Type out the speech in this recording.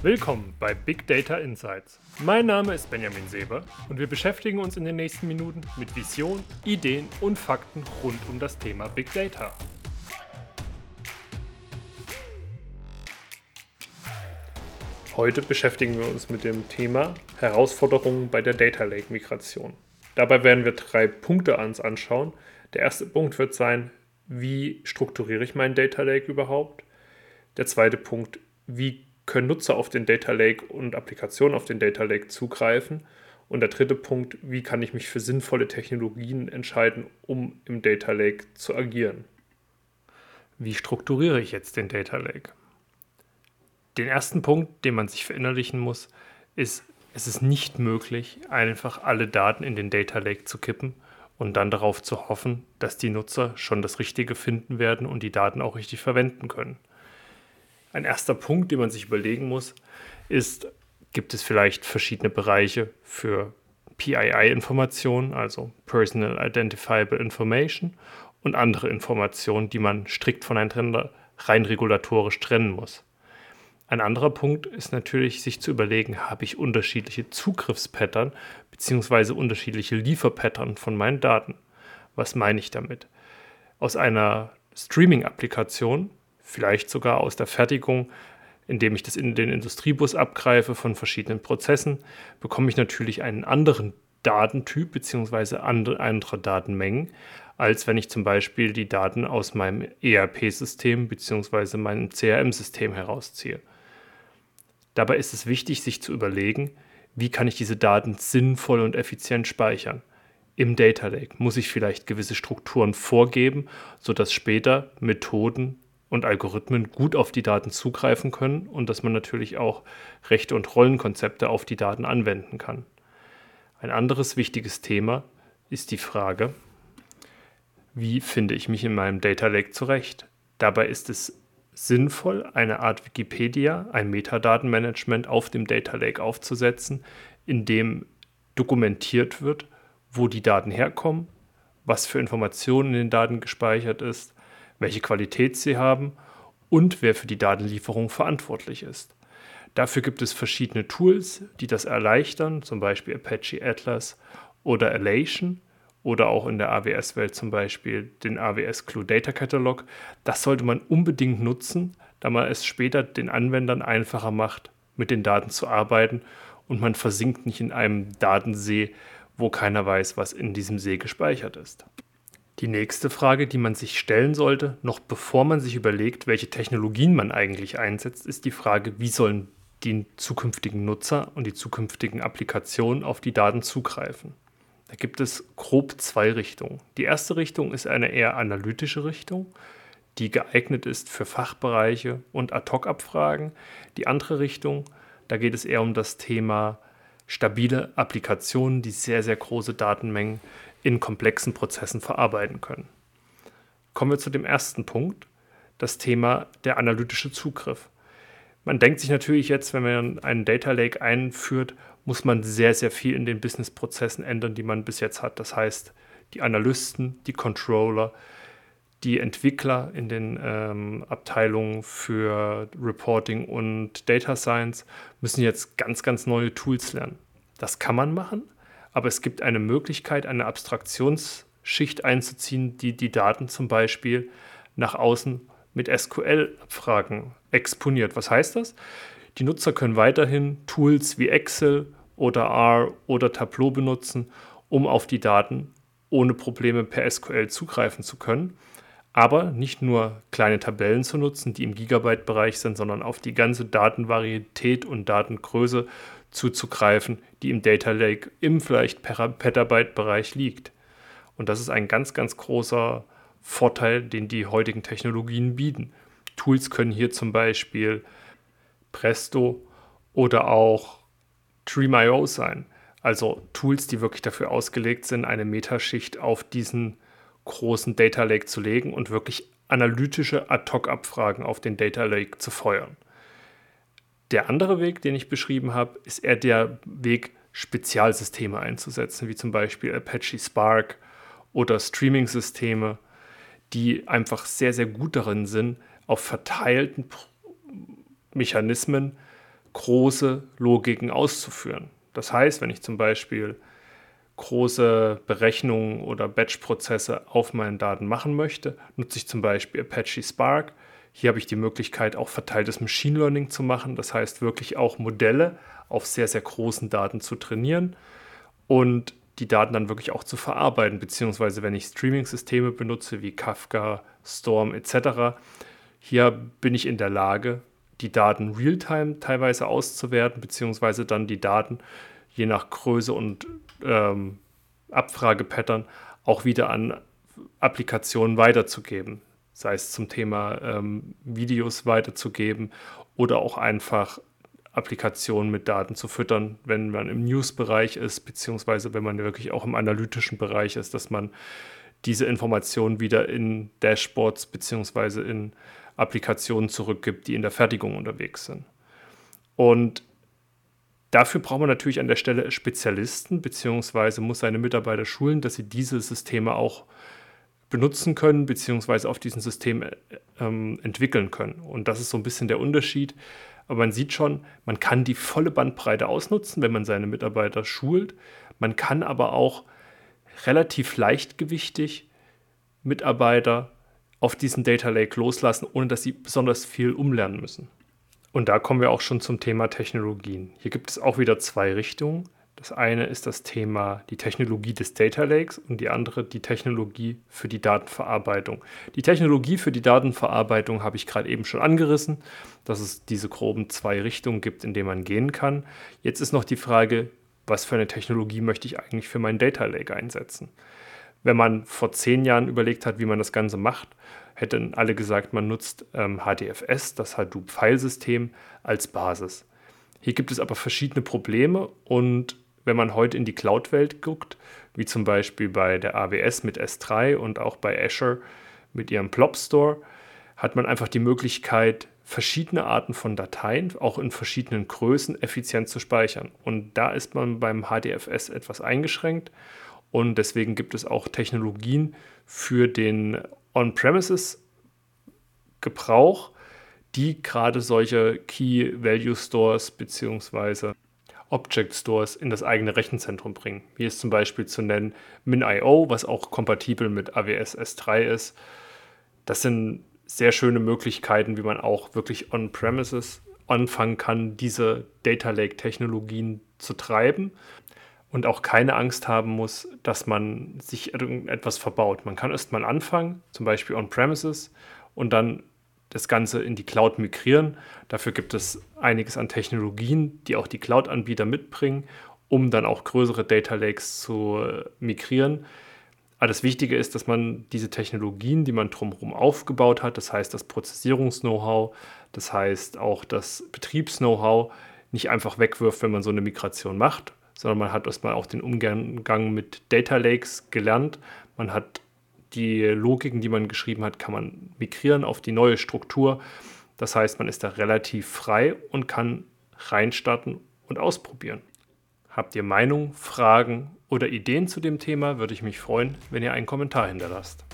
Willkommen bei Big Data Insights. Mein Name ist Benjamin Seber und wir beschäftigen uns in den nächsten Minuten mit Vision, Ideen und Fakten rund um das Thema Big Data. Heute beschäftigen wir uns mit dem Thema Herausforderungen bei der Data Lake Migration. Dabei werden wir drei Punkte uns anschauen. Der erste Punkt wird sein, wie strukturiere ich meinen Data Lake überhaupt? Der zweite Punkt, wie können Nutzer auf den Data Lake und Applikationen auf den Data Lake zugreifen? Und der dritte Punkt, wie kann ich mich für sinnvolle Technologien entscheiden, um im Data Lake zu agieren? Wie strukturiere ich jetzt den Data Lake? Den ersten Punkt, den man sich verinnerlichen muss, ist, es ist nicht möglich, einfach alle Daten in den Data Lake zu kippen und dann darauf zu hoffen, dass die Nutzer schon das Richtige finden werden und die Daten auch richtig verwenden können. Ein erster Punkt, den man sich überlegen muss, ist, gibt es vielleicht verschiedene Bereiche für PII-Informationen, also Personal Identifiable Information, und andere Informationen, die man strikt voneinander rein regulatorisch trennen muss. Ein anderer Punkt ist natürlich, sich zu überlegen, habe ich unterschiedliche Zugriffspattern bzw. unterschiedliche Lieferpattern von meinen Daten. Was meine ich damit? Aus einer Streaming-Applikation, vielleicht sogar aus der Fertigung, indem ich das in den Industriebus abgreife von verschiedenen Prozessen, bekomme ich natürlich einen anderen Datentyp bzw. andere Datenmengen, als wenn ich zum Beispiel die Daten aus meinem ERP-System bzw. meinem CRM-System herausziehe. Dabei ist es wichtig, sich zu überlegen, wie kann ich diese Daten sinnvoll und effizient speichern. Im Data Lake muss ich vielleicht gewisse Strukturen vorgeben, sodass später Methoden und Algorithmen gut auf die Daten zugreifen können und dass man natürlich auch Rechte und Rollenkonzepte auf die Daten anwenden kann. Ein anderes wichtiges Thema ist die Frage, wie finde ich mich in meinem Data Lake zurecht? Dabei ist es sinnvoll, eine Art Wikipedia, ein Metadatenmanagement auf dem Data Lake aufzusetzen, in dem dokumentiert wird, wo die Daten herkommen, was für Informationen in den Daten gespeichert ist, welche Qualität sie haben und wer für die Datenlieferung verantwortlich ist. Dafür gibt es verschiedene Tools, die das erleichtern, zum Beispiel Apache Atlas oder Elation oder auch in der AWS-Welt zum Beispiel den AWS Clue Data Catalog. Das sollte man unbedingt nutzen, da man es später den Anwendern einfacher macht, mit den Daten zu arbeiten und man versinkt nicht in einem Datensee, wo keiner weiß, was in diesem See gespeichert ist. Die nächste Frage, die man sich stellen sollte, noch bevor man sich überlegt, welche Technologien man eigentlich einsetzt, ist die Frage, wie sollen die zukünftigen Nutzer und die zukünftigen Applikationen auf die Daten zugreifen. Da gibt es grob zwei Richtungen. Die erste Richtung ist eine eher analytische Richtung, die geeignet ist für Fachbereiche und Ad-Hoc-Abfragen. Die andere Richtung, da geht es eher um das Thema stabile Applikationen, die sehr, sehr große Datenmengen in komplexen Prozessen verarbeiten können. Kommen wir zu dem ersten Punkt, das Thema der analytische Zugriff. Man denkt sich natürlich jetzt, wenn man einen Data Lake einführt, muss man sehr, sehr viel in den Businessprozessen ändern, die man bis jetzt hat. Das heißt, die Analysten, die Controller, die Entwickler in den ähm, Abteilungen für Reporting und Data Science müssen jetzt ganz, ganz neue Tools lernen. Das kann man machen, aber es gibt eine Möglichkeit, eine Abstraktionsschicht einzuziehen, die die Daten zum Beispiel nach außen mit SQL-Abfragen exponiert. Was heißt das? Die Nutzer können weiterhin Tools wie Excel oder R oder Tableau benutzen, um auf die Daten ohne Probleme per SQL zugreifen zu können. Aber nicht nur kleine Tabellen zu nutzen, die im Gigabyte-Bereich sind, sondern auf die ganze Datenvarietät und Datengröße zuzugreifen, die im Data Lake im vielleicht Petabyte-Bereich liegt. Und das ist ein ganz, ganz großer Vorteil, den die heutigen Technologien bieten. Tools können hier zum Beispiel Presto oder auch Dream.io sein. Also Tools, die wirklich dafür ausgelegt sind, eine Metaschicht auf diesen großen Data Lake zu legen und wirklich analytische Ad-Hoc-Abfragen auf den Data Lake zu feuern. Der andere Weg, den ich beschrieben habe, ist eher der Weg, Spezialsysteme einzusetzen, wie zum Beispiel Apache Spark oder Streaming-Systeme, die einfach sehr, sehr gut darin sind, auf verteilten Mechanismen große Logiken auszuführen. Das heißt, wenn ich zum Beispiel große Berechnungen oder Batch-Prozesse auf meinen Daten machen möchte, nutze ich zum Beispiel Apache Spark. Hier habe ich die Möglichkeit, auch verteiltes Machine Learning zu machen. Das heißt, wirklich auch Modelle auf sehr, sehr großen Daten zu trainieren und die Daten dann wirklich auch zu verarbeiten, beziehungsweise wenn ich Streaming-Systeme benutze wie Kafka, Storm etc., hier bin ich in der Lage, die Daten real-time teilweise auszuwerten, beziehungsweise dann die Daten je nach Größe und ähm, Abfragepattern auch wieder an Applikationen weiterzugeben. Sei es zum Thema ähm, Videos weiterzugeben oder auch einfach Applikationen mit Daten zu füttern, wenn man im News-Bereich ist, beziehungsweise wenn man wirklich auch im analytischen Bereich ist, dass man diese Informationen wieder in Dashboards beziehungsweise in Applikationen zurückgibt, die in der Fertigung unterwegs sind. Und dafür braucht man natürlich an der Stelle Spezialisten, beziehungsweise muss seine Mitarbeiter schulen, dass sie diese Systeme auch benutzen können, beziehungsweise auf diesen Systemen ähm, entwickeln können. Und das ist so ein bisschen der Unterschied. Aber man sieht schon, man kann die volle Bandbreite ausnutzen, wenn man seine Mitarbeiter schult. Man kann aber auch relativ leichtgewichtig Mitarbeiter auf diesen Data Lake loslassen, ohne dass sie besonders viel umlernen müssen. Und da kommen wir auch schon zum Thema Technologien. Hier gibt es auch wieder zwei Richtungen. Das eine ist das Thema die Technologie des Data Lakes und die andere die Technologie für die Datenverarbeitung. Die Technologie für die Datenverarbeitung habe ich gerade eben schon angerissen, dass es diese groben zwei Richtungen gibt, in denen man gehen kann. Jetzt ist noch die Frage, was für eine Technologie möchte ich eigentlich für meinen Data Lake einsetzen? Wenn man vor zehn Jahren überlegt hat, wie man das Ganze macht, hätten alle gesagt, man nutzt ähm, HDFS, das Hadoop-Filesystem, als Basis. Hier gibt es aber verschiedene Probleme und wenn man heute in die Cloud-Welt guckt, wie zum Beispiel bei der AWS mit S3 und auch bei Azure mit ihrem Plop Store, hat man einfach die Möglichkeit, verschiedene Arten von Dateien, auch in verschiedenen Größen, effizient zu speichern. Und da ist man beim HDFS etwas eingeschränkt. Und deswegen gibt es auch Technologien für den On-Premises-Gebrauch, die gerade solche Key Value Stores bzw. Object Stores in das eigene Rechenzentrum bringen. Hier ist zum Beispiel zu nennen MinIO, was auch kompatibel mit AWS S3 ist. Das sind sehr schöne Möglichkeiten, wie man auch wirklich on-premises anfangen kann, diese Data Lake-Technologien zu treiben und auch keine Angst haben muss, dass man sich irgendetwas verbaut. Man kann erst mal anfangen, zum Beispiel on-premises, und dann das Ganze in die Cloud migrieren. Dafür gibt es einiges an Technologien, die auch die Cloud-Anbieter mitbringen, um dann auch größere Data Lakes zu äh, migrieren. Aber das Wichtige ist, dass man diese Technologien, die man drumherum aufgebaut hat, das heißt das Prozessierungs-Know-how, das heißt auch das Betriebs-Know-how, nicht einfach wegwirft, wenn man so eine Migration macht, sondern man hat erstmal auch den Umgang mit Data Lakes gelernt. Man hat die Logiken, die man geschrieben hat, kann man migrieren auf die neue Struktur. Das heißt, man ist da relativ frei und kann reinstarten und ausprobieren. Habt ihr Meinung, Fragen oder Ideen zu dem Thema, würde ich mich freuen, wenn ihr einen Kommentar hinterlasst.